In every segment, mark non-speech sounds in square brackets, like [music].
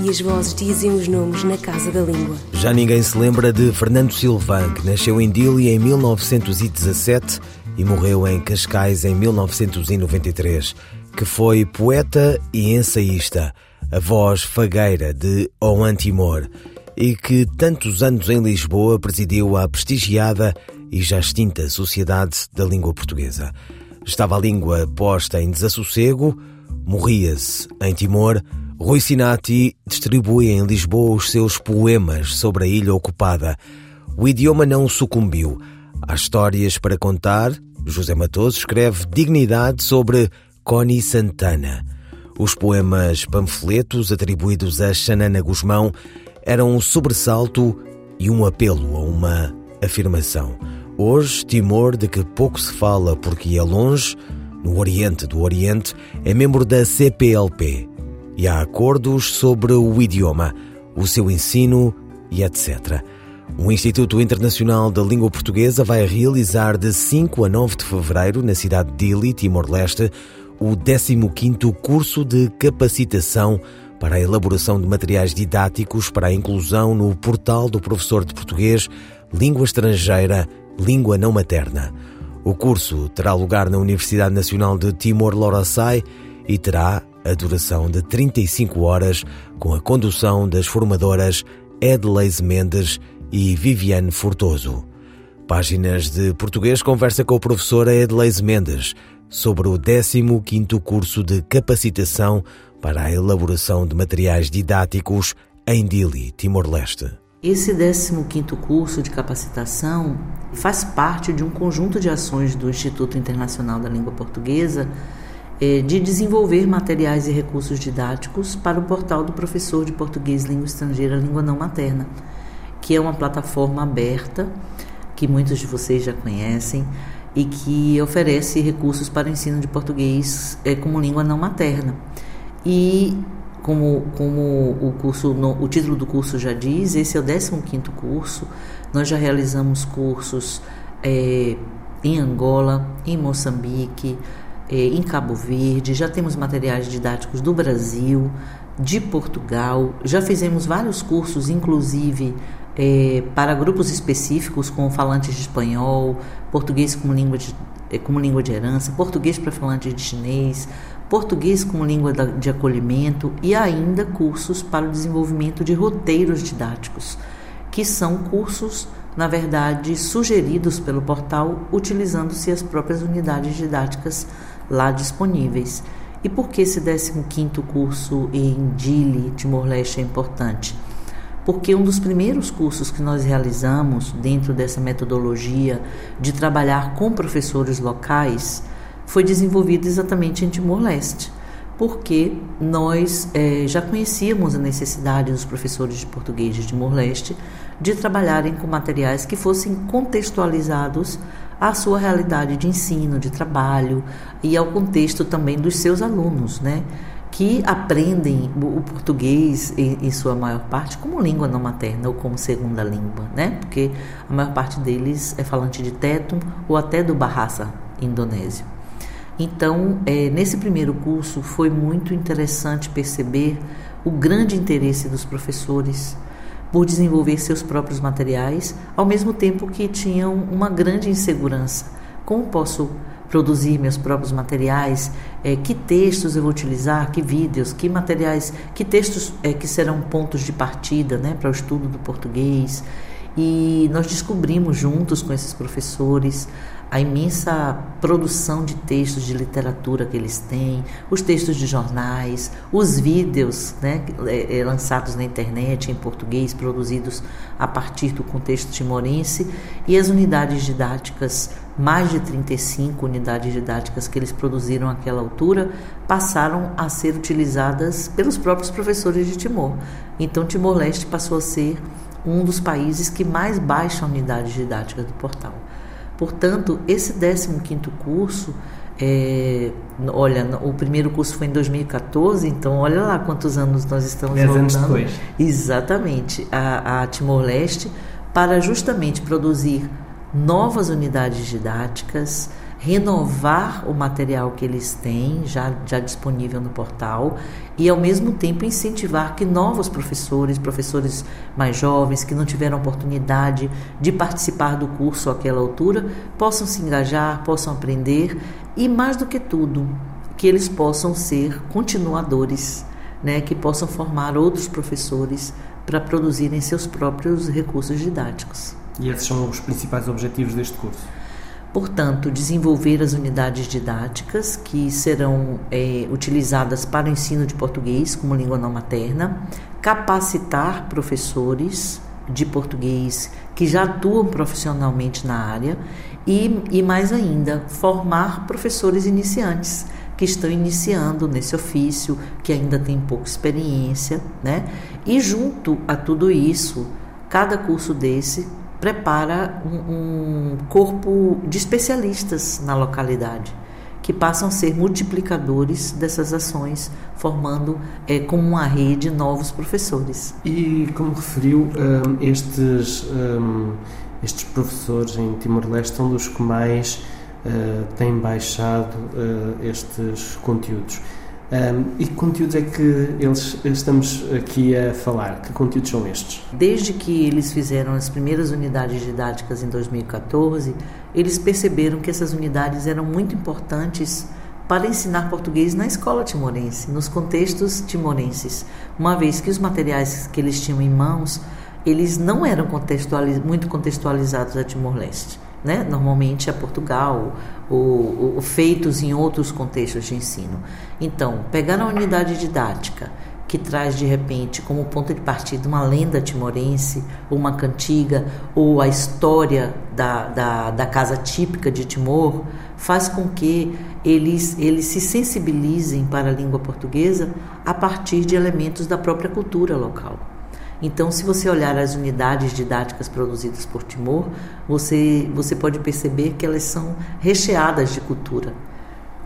e as vozes dizem os nomes na casa da língua. Já ninguém se lembra de Fernando Silvan, que nasceu em Dili em 1917 e morreu em Cascais em 1993, que foi poeta e ensaísta, a voz fagueira de Oan Timor, e que tantos anos em Lisboa presidiu a prestigiada e já extinta Sociedade da Língua Portuguesa. Estava a língua posta em desassossego, morria-se em Timor, Rui Sinati distribui em Lisboa os seus poemas sobre a ilha ocupada. O idioma não sucumbiu. Há histórias para contar. José Matoso escreve Dignidade sobre Connie Santana. Os poemas panfletos atribuídos a Xanana Guzmão eram um sobressalto e um apelo a uma afirmação. Hoje, Timor, de que pouco se fala porque é longe, no Oriente do Oriente, é membro da CPLP, e há acordos sobre o idioma, o seu ensino e etc. O Instituto Internacional da Língua Portuguesa vai realizar de 5 a 9 de fevereiro, na cidade de Dili, Timor-Leste, o 15º curso de capacitação para a elaboração de materiais didáticos para a inclusão no portal do professor de português, língua estrangeira, língua não materna. O curso terá lugar na Universidade Nacional de Timor-Leste e terá a duração de 35 horas, com a condução das formadoras Edleise Mendes e Viviane Fortoso. Páginas de Português conversa com a professora Edleise Mendes sobre o 15º curso de capacitação para a elaboração de materiais didáticos em Dili, Timor-Leste. Esse 15º curso de capacitação faz parte de um conjunto de ações do Instituto Internacional da Língua Portuguesa de desenvolver materiais e recursos didáticos para o portal do professor de português língua estrangeira língua não materna, que é uma plataforma aberta que muitos de vocês já conhecem e que oferece recursos para o ensino de português é, como língua não materna. E como, como o curso, o título do curso já diz, esse é o 15º curso. Nós já realizamos cursos é, em Angola, em Moçambique, é, em Cabo Verde, já temos materiais didáticos do Brasil, de Portugal, já fizemos vários cursos, inclusive é, para grupos específicos com falantes de espanhol, português como língua de, é, como língua de herança, português para falantes de chinês, português como língua de acolhimento e ainda cursos para o desenvolvimento de roteiros didáticos, que são cursos, na verdade, sugeridos pelo portal utilizando-se as próprias unidades didáticas lá disponíveis. E por que esse 15º curso em Dili, Timor-Leste, é importante? Porque um dos primeiros cursos que nós realizamos dentro dessa metodologia de trabalhar com professores locais foi desenvolvido exatamente em Timor-Leste, porque nós é, já conhecíamos a necessidade dos professores de português de Timor-Leste de trabalharem com materiais que fossem contextualizados à sua realidade de ensino, de trabalho e ao contexto também dos seus alunos, né? que aprendem o português em, sua maior parte como língua não materna ou como segunda língua, né? Porque a maior parte deles é falante de tetum ou até do Bahasa indonésio. Então, é, nesse primeiro curso foi muito interessante perceber o grande interesse dos professores por desenvolver seus próprios materiais, ao mesmo tempo que tinham uma grande insegurança. Como posso produzir meus próprios materiais? É, que textos eu vou utilizar? Que vídeos? Que materiais? Que textos é, que serão pontos de partida né, para o estudo do português? E nós descobrimos juntos com esses professores a imensa produção de textos de literatura que eles têm, os textos de jornais, os vídeos né, é, é, lançados na internet em português, produzidos a partir do contexto timorense, e as unidades didáticas, mais de 35 unidades didáticas que eles produziram àquela altura, passaram a ser utilizadas pelos próprios professores de Timor. Então, Timor-Leste passou a ser um dos países que mais baixa unidades didáticas do portal. Portanto, esse 15º curso, é, olha, o primeiro curso foi em 2014, então olha lá quantos anos nós estamos Dez voltando. anos depois. Exatamente, a, a Timor-Leste, para justamente produzir novas unidades didáticas, renovar o material que eles têm já, já disponível no portal e, ao mesmo tempo, incentivar que novos professores, professores mais jovens, que não tiveram oportunidade de participar do curso àquela altura, possam se engajar, possam aprender e, mais do que tudo, que eles possam ser continuadores, né, que possam formar outros professores para produzirem seus próprios recursos didáticos. E esses são os principais objetivos deste curso. Portanto, desenvolver as unidades didáticas que serão é, utilizadas para o ensino de português como língua não materna, capacitar professores de português que já atuam profissionalmente na área e, e mais ainda, formar professores iniciantes que estão iniciando nesse ofício, que ainda tem pouca experiência, né? E junto a tudo isso, cada curso desse prepara um, um corpo de especialistas na localidade que passam a ser multiplicadores dessas ações, formando é, como uma rede novos professores. E como referiu, um, estes, um, estes professores em Timor-Leste são dos que mais uh, têm baixado uh, estes conteúdos. Um, e que conteúdos é que eles estamos aqui a falar? Que conteúdos são estes? Desde que eles fizeram as primeiras unidades didáticas em 2014, eles perceberam que essas unidades eram muito importantes para ensinar português na escola timorense, nos contextos timorenses, uma vez que os materiais que eles tinham em mãos, eles não eram contextualiz muito contextualizados a Timor-Leste. Né? Normalmente a Portugal, ou, ou, feitos em outros contextos de ensino. Então, pegar a unidade didática que traz de repente como ponto de partida uma lenda timorense, ou uma cantiga, ou a história da, da, da casa típica de Timor, faz com que eles, eles se sensibilizem para a língua portuguesa a partir de elementos da própria cultura local. Então, se você olhar as unidades didáticas produzidas por Timor, você, você pode perceber que elas são recheadas de cultura,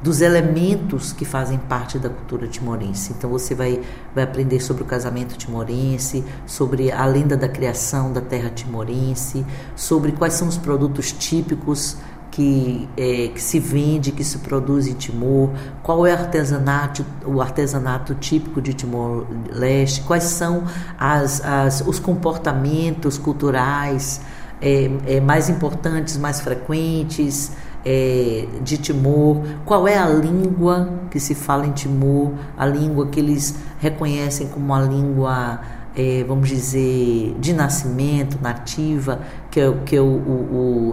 dos elementos que fazem parte da cultura timorense. Então, você vai, vai aprender sobre o casamento timorense, sobre a lenda da criação da terra timorense, sobre quais são os produtos típicos que, é, que se vende, que se produz em Timor, qual é o artesanato, o artesanato típico de Timor-Leste, quais são as, as, os comportamentos culturais é, é, mais importantes, mais frequentes é, de Timor, qual é a língua que se fala em Timor, a língua que eles reconhecem como a língua é, vamos dizer, de nascimento, nativa, que é, que é o, o, o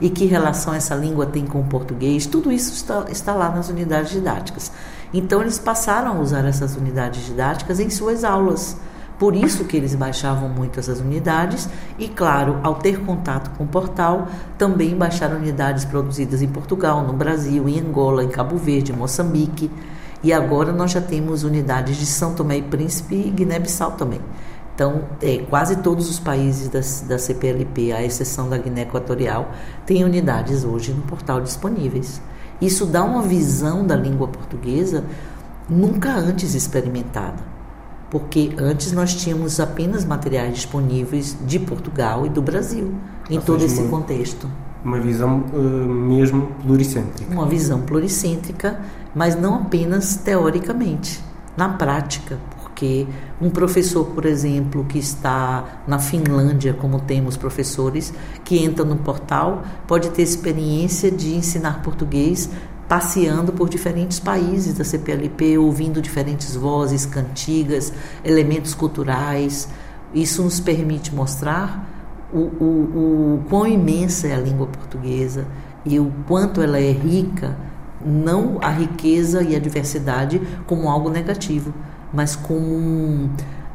e que relação essa língua tem com o português, tudo isso está, está lá nas unidades didáticas. Então, eles passaram a usar essas unidades didáticas em suas aulas. Por isso que eles baixavam muito essas unidades e, claro, ao ter contato com o portal, também baixaram unidades produzidas em Portugal, no Brasil, em Angola, em Cabo Verde, em Moçambique. E agora nós já temos unidades de São Tomé e Príncipe e Guiné-Bissau também. Então, é, quase todos os países da, da CPLP, à exceção da Guiné Equatorial, têm unidades hoje no portal disponíveis. Isso dá uma visão da língua portuguesa nunca antes experimentada, porque antes nós tínhamos apenas materiais disponíveis de Portugal e do Brasil, em Ou todo esse contexto. Uma visão uh, mesmo pluricêntrica. Uma visão pluricêntrica, mas não apenas teoricamente, na prática, porque um professor, por exemplo, que está na Finlândia, como temos professores, que entra no portal, pode ter experiência de ensinar português passeando por diferentes países da CPLP, ouvindo diferentes vozes, cantigas, elementos culturais. Isso nos permite mostrar o, o, o quão imensa é a língua portuguesa e o quanto ela é rica, não a riqueza e a diversidade como algo negativo, mas como um,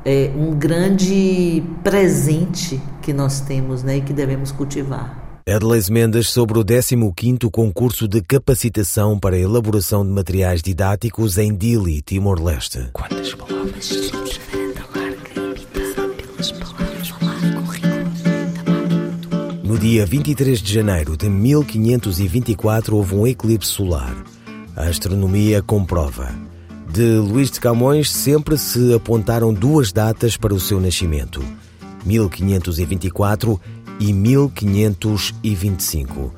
é, um grande presente que nós temos né, e que devemos cultivar. Edleis Mendes sobre o 15º concurso de capacitação para a elaboração de materiais didáticos em Dili, Timor-Leste. Quantas palavras? No dia 23 de janeiro de 1524 houve um eclipse solar. A astronomia comprova. De Luís de Camões sempre se apontaram duas datas para o seu nascimento: 1524 e 1525.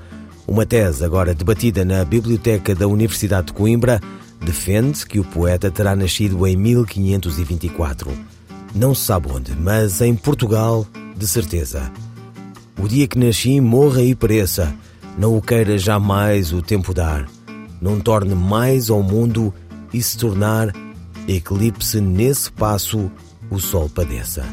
Uma tese agora debatida na Biblioteca da Universidade de Coimbra defende que o poeta terá nascido em 1524. Não se sabe onde, mas em Portugal, de certeza. O dia que nasci morra e pereça, não o queira jamais o tempo dar, não torne mais ao mundo e se tornar eclipse nesse passo o sol padeça.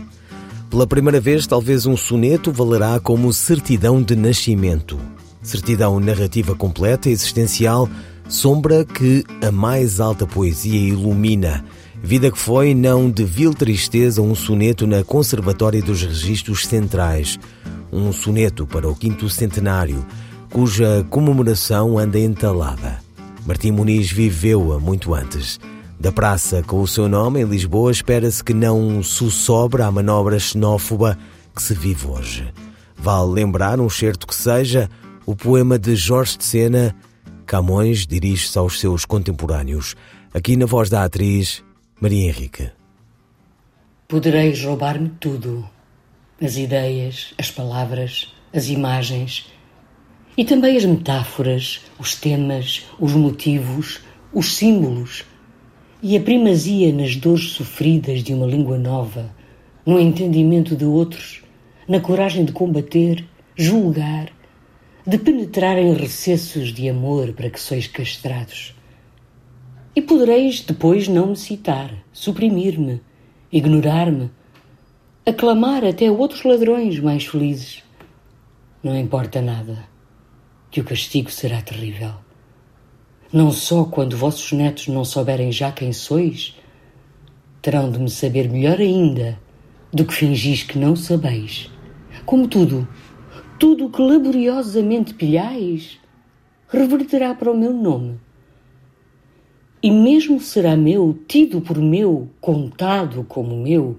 Pela primeira vez, talvez um soneto valerá como certidão de nascimento, certidão narrativa completa existencial, sombra que a mais alta poesia ilumina. Vida que foi, não de vil tristeza, um soneto na Conservatória dos Registros Centrais um soneto para o quinto centenário, cuja comemoração anda entalada. Martim Muniz viveu-a muito antes. Da praça com o seu nome em Lisboa, espera-se que não sussobra a manobra xenófoba que se vive hoje. Vale lembrar, um certo que seja, o poema de Jorge de Sena, Camões dirige-se aos seus contemporâneos, aqui na voz da atriz Maria Henrique. Podereis roubar-me tudo, as ideias, as palavras, as imagens e também as metáforas, os temas, os motivos, os símbolos e a primazia nas dores sofridas de uma língua nova, no entendimento de outros, na coragem de combater, julgar, de penetrar em recessos de amor para que sois castrados. E podereis depois não me citar, suprimir-me, ignorar-me, aclamar até outros ladrões mais felizes. Não importa nada, que o castigo será terrível. Não só quando vossos netos não souberem já quem sois, terão de me saber melhor ainda do que fingis que não sabeis. Como tudo, tudo que laboriosamente pilhais, reverterá para o meu nome. E mesmo será meu, tido por meu, contado como meu,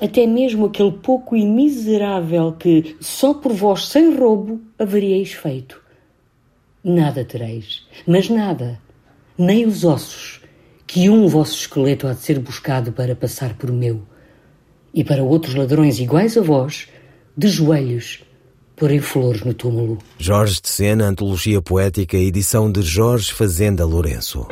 até mesmo aquele pouco e miserável que só por vós sem roubo haveríeis feito. Nada tereis, mas nada, nem os ossos, que um vosso esqueleto há de ser buscado para passar por meu, e para outros ladrões iguais a vós, de joelhos, porem flores no túmulo. Jorge de Sena, Antologia Poética, edição de Jorge Fazenda Lourenço.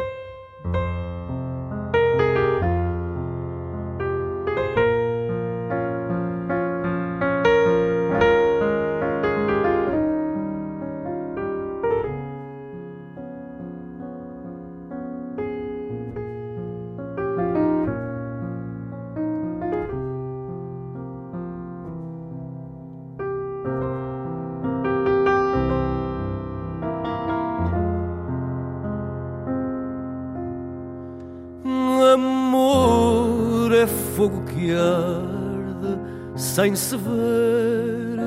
Sem se ver.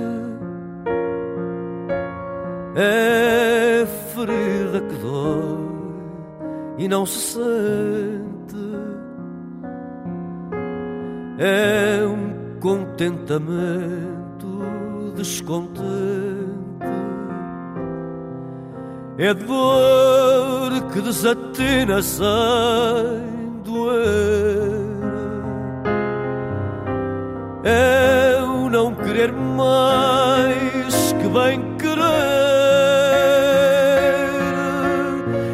É ferida que dói e não se sente. É um contentamento descontente. É dor que desatina sem doer querer mais que bem querer.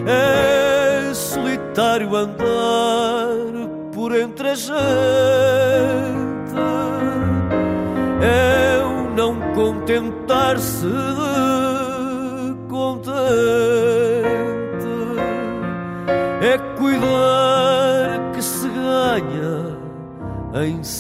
É solitário andar por entre a gente. Eu não contentar-se de contente. É cuidar que se ganha em se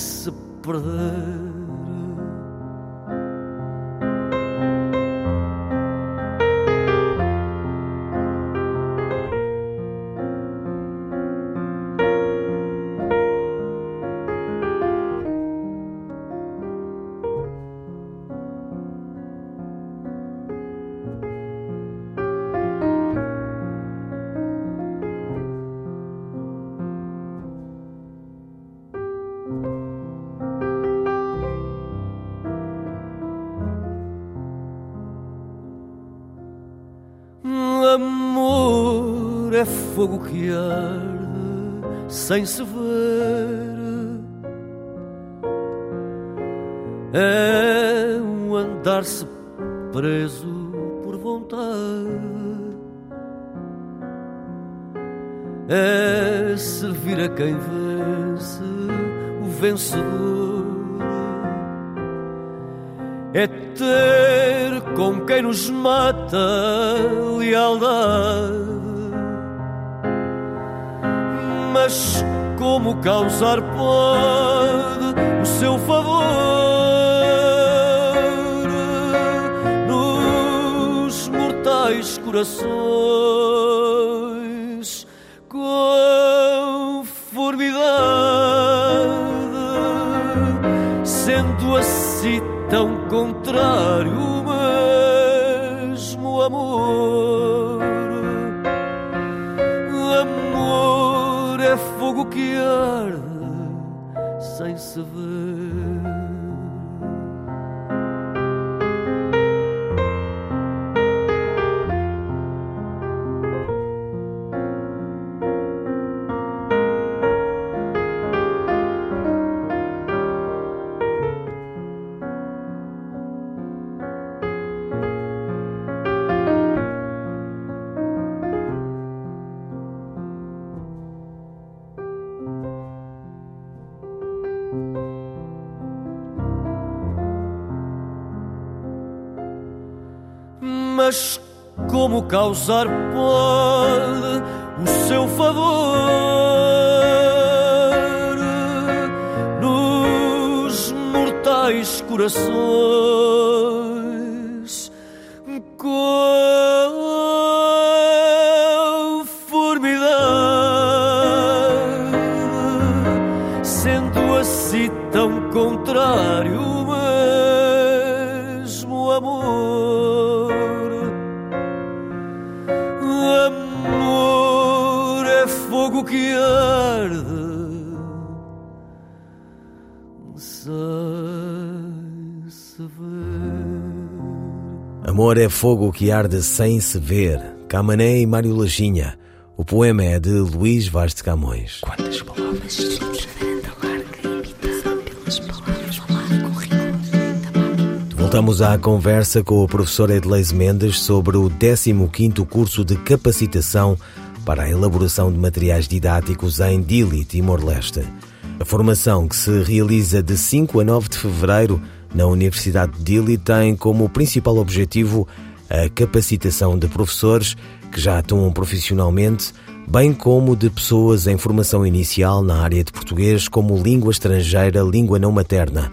fogo que arde sem se ver. É um andar-se preso por vontade. É servir a quem vence o vencedor. É ter com quem nos mata lealdade. Mas como causar pode o seu favor nos mortais corações com formidade, sendo assim tão contrário que arde sem se ver. Mas como causar pode o seu favor nos mortais corações fogo que arde sem se ver. Amor é fogo que arde sem se ver. Camané e Mário Lajinha. O poema é de Luís Vaz de Camões. Quantas palavras? Voltamos à conversa com o professor Edleis Mendes sobre o 15º curso de capacitação para a elaboração de materiais didáticos em Dili, Timor-Leste. A formação, que se realiza de 5 a 9 de fevereiro na Universidade de Dili, tem como principal objetivo a capacitação de professores que já atuam profissionalmente, bem como de pessoas em formação inicial na área de português como língua estrangeira, língua não materna.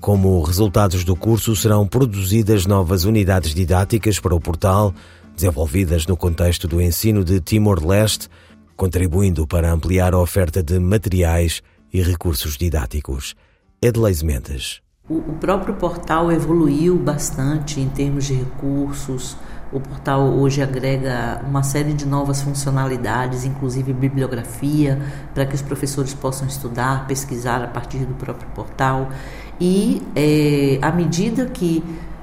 Como resultados do curso, serão produzidas novas unidades didáticas para o portal, desenvolvidas no contexto do ensino de Timor-Leste, contribuindo para ampliar a oferta de materiais e recursos didáticos. Edleis Mendes. O, próprio portal evoluiu bastante em termos de recursos. O portal hoje agrega uma série de novas funcionalidades, inclusive bibliografia, para que os professores possam estudar, pesquisar a partir do próprio portal. E é, à medida que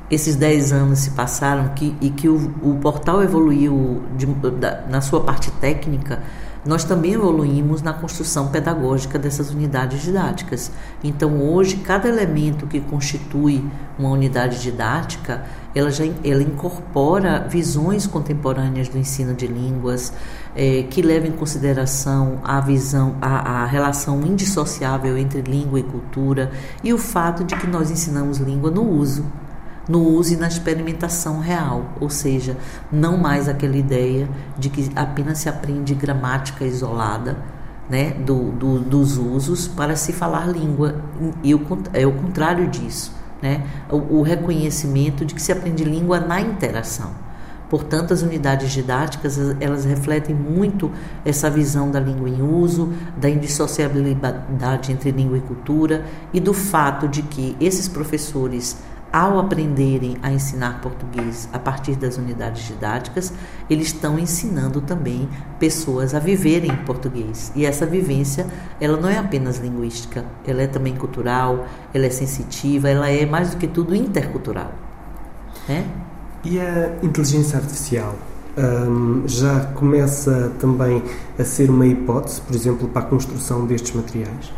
esses 10 anos se passaram que, e que o, o portal evoluiu de, da, na sua parte técnica, nós também evoluímos na construção pedagógica dessas unidades didáticas. Então, hoje, cada elemento que constitui uma unidade didática, ela já ela incorpora visões contemporâneas do ensino de línguas, eh, que levam em consideração a visão, a, a relação indissociável entre língua e cultura e o fato de que nós ensinamos língua no uso no uso e na experimentação real, ou seja, não mais aquela ideia de que apenas se aprende gramática isolada né, do, do, dos usos para se falar língua, e o, é o contrário disso, né, o, o reconhecimento de que se aprende língua na interação. Portanto, as unidades didáticas elas refletem muito essa visão da língua em uso, da indissociabilidade entre língua e cultura e do fato de que esses professores ao aprenderem a ensinar português a partir das unidades didáticas, eles estão ensinando também pessoas a viverem português. E essa vivência, ela não é apenas linguística, ela é também cultural, ela é sensitiva, ela é mais do que tudo intercultural. Né? E a inteligência artificial um, já começa também a ser uma hipótese, por exemplo, para a construção destes materiais?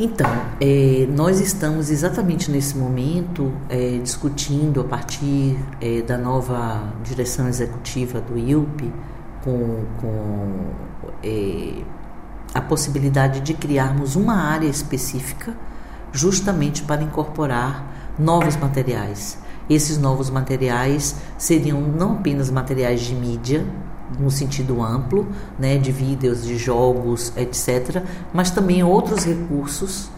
Então, é, nós estamos exatamente nesse momento é, discutindo a partir é, da nova direção executiva do ILP com, com a possibilidade de criarmos uma área específica justamente para incorporar novos materiais. Esses novos materiais seriam não apenas materiais de mídia, no sentido amplo, né, de vídeos, de jogos, etc., mas também outros recursos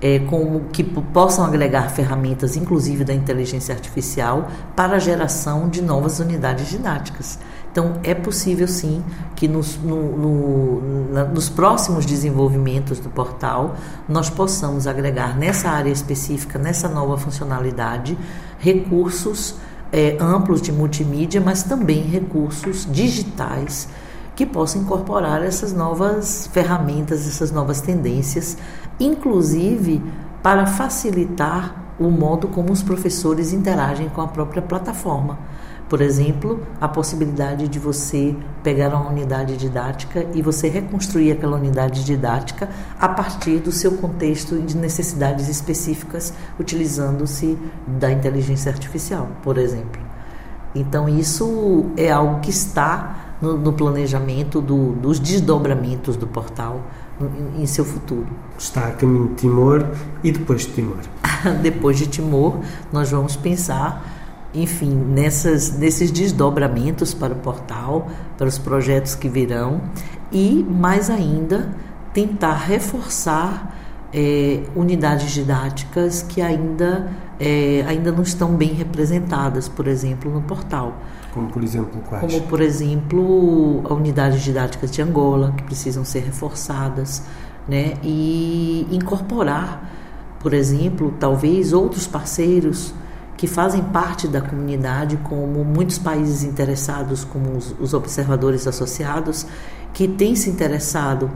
é, como que possam agregar ferramentas, inclusive da inteligência artificial, para a geração de novas unidades didáticas. Então, é possível sim que nos, no, no, na, nos próximos desenvolvimentos do portal nós possamos agregar nessa área específica, nessa nova funcionalidade, recursos é, amplos de multimídia, mas também recursos digitais que possam incorporar essas novas ferramentas, essas novas tendências, inclusive para facilitar o modo como os professores interagem com a própria plataforma. Por exemplo, a possibilidade de você pegar uma unidade didática e você reconstruir aquela unidade didática a partir do seu contexto e de necessidades específicas, utilizando-se da inteligência artificial, por exemplo. Então, isso é algo que está no, no planejamento do, dos desdobramentos do portal em, em seu futuro. Está a caminho de Timor e depois de Timor? [laughs] depois de Timor, nós vamos pensar enfim, nessas, nesses desdobramentos para o portal, para os projetos que virão e, mais ainda, tentar reforçar é, unidades didáticas que ainda, é, ainda não estão bem representadas, por exemplo, no portal. Como, por exemplo, quais? Como, por exemplo, a unidades didáticas de Angola, que precisam ser reforçadas, né? e incorporar, por exemplo, talvez outros parceiros que fazem parte da comunidade, como muitos países interessados, como os, os observadores associados, que têm se interessado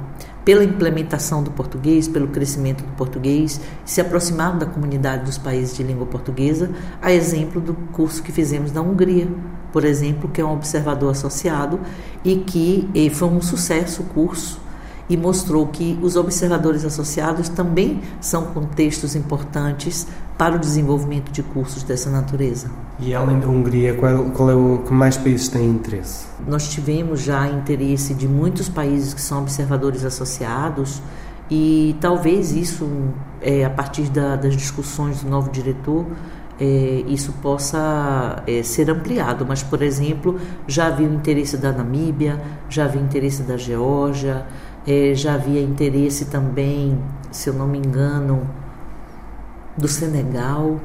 pela implementação do português, pelo crescimento do português, se aproximado da comunidade dos países de língua portuguesa, a exemplo do curso que fizemos na Hungria, por exemplo, que é um observador associado e que e foi um sucesso o curso e mostrou que os observadores associados também são contextos importantes para o desenvolvimento de cursos dessa natureza. E além da Hungria, qual, qual é o que mais países têm interesse? Nós tivemos já interesse de muitos países que são observadores associados e talvez isso, é, a partir da, das discussões do novo diretor, é, isso possa é, ser ampliado. Mas, por exemplo, já havia o interesse da Namíbia, já havia interesse da Geórgia, é, já havia interesse também, se eu não me engano, do Senegal.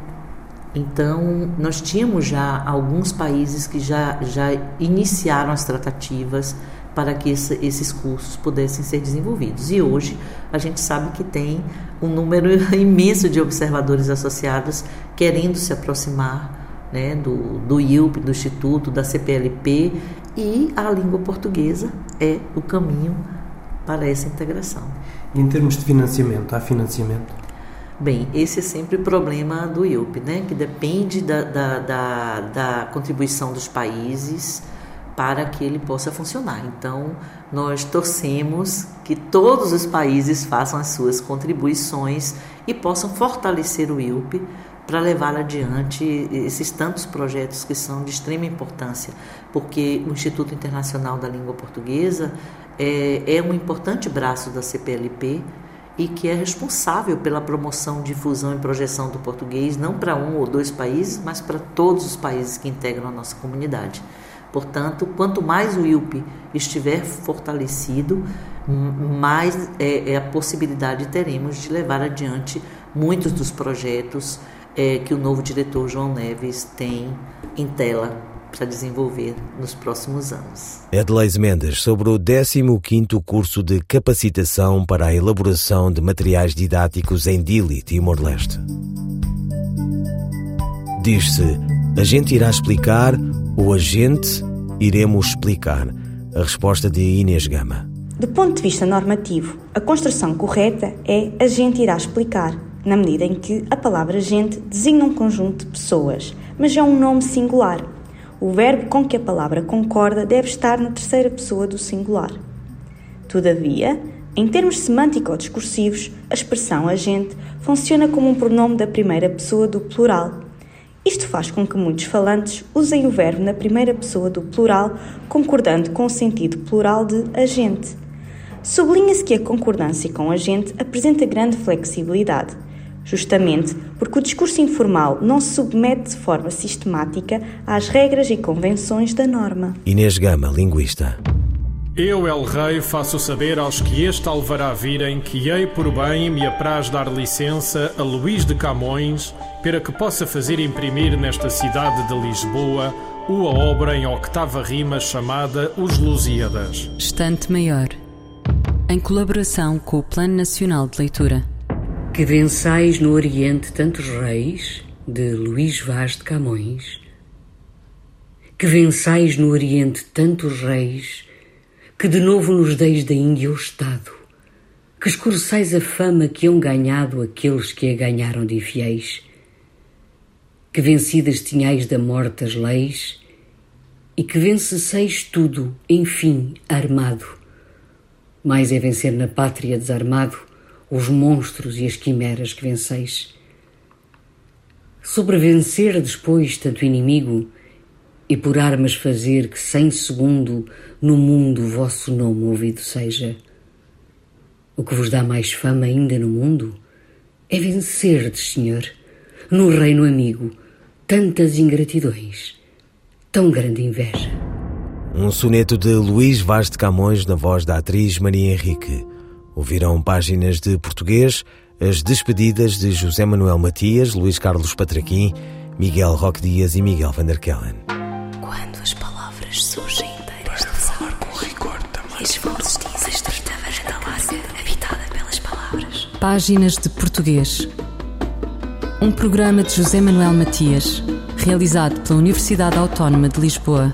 Então, nós tínhamos já alguns países que já, já iniciaram as tratativas para que esse, esses cursos pudessem ser desenvolvidos. E hoje a gente sabe que tem um número [laughs] imenso de observadores associados querendo se aproximar né, do, do IUP, do Instituto, da CPLP, e a língua portuguesa é o caminho para essa integração. Em termos de financiamento, há financiamento? Bem, esse é sempre o problema do IUP, né? que depende da, da, da, da contribuição dos países para que ele possa funcionar. Então, nós torcemos que todos os países façam as suas contribuições e possam fortalecer o IUP para levar adiante esses tantos projetos que são de extrema importância, porque o Instituto Internacional da Língua Portuguesa é, é um importante braço da CPLP e que é responsável pela promoção, difusão e projeção do português, não para um ou dois países, mas para todos os países que integram a nossa comunidade. Portanto, quanto mais o IUP estiver fortalecido, mais é, é a possibilidade teremos de levar adiante muitos dos projetos é, que o novo diretor João Neves tem em tela para desenvolver nos próximos anos. Edleis Mendes, sobre o 15º curso de capacitação para a elaboração de materiais didáticos em Dili, Timor-Leste. Diz-se, a gente irá explicar ou a gente iremos explicar. A resposta de Inês Gama. Do ponto de vista normativo, a construção correta é a gente irá explicar, na medida em que a palavra gente designa um conjunto de pessoas, mas é um nome singular, o verbo com que a palavra concorda deve estar na terceira pessoa do singular. Todavia, em termos semântico-discursivos, a expressão agente funciona como um pronome da primeira pessoa do plural. Isto faz com que muitos falantes usem o verbo na primeira pessoa do plural, concordando com o sentido plural de agente. Sublinha-se que a concordância com agente apresenta grande flexibilidade, justamente porque o discurso informal não se submete de forma sistemática às regras e convenções da norma. Inês Gama, linguista. Eu, El Rei, faço saber aos que este alvará virem que hei por bem me apraz dar licença a Luís de Camões para que possa fazer imprimir nesta cidade de Lisboa uma obra em octava rima chamada Os Lusíadas. Estante Maior. Em colaboração com o Plano Nacional de Leitura. Que vençais no Oriente tantos reis, de Luís Vaz de Camões. Que vençais no Oriente tantos reis, que de novo nos deis da Índia o Estado. Que escureçais a fama que hão ganhado aqueles que a ganharam de infiéis. Que vencidas tinhais da morte as leis, e que vencesseis tudo, enfim, armado. Mais é vencer na pátria desarmado os monstros e as quimeras que venceis. Sobrevencer depois tanto inimigo e por armas fazer que sem segundo no mundo vosso nome ouvido seja. O que vos dá mais fama ainda no mundo é vencerdes, Senhor, no reino amigo, tantas ingratidões, tão grande inveja. Um soneto de Luís Vaz de Camões na voz da atriz Maria Henrique. Ouviram páginas de português, as despedidas de José Manuel Matias, Luís Carlos Patraquim, Miguel Roque Dias e Miguel Van der Kellen. Quando as palavras surgem inteiras de falar com rigor também. As vozes dizem estreita varanda habitada pelas palavras. Páginas de Português. Um programa de José Manuel Matias, realizado pela Universidade Autónoma de Lisboa.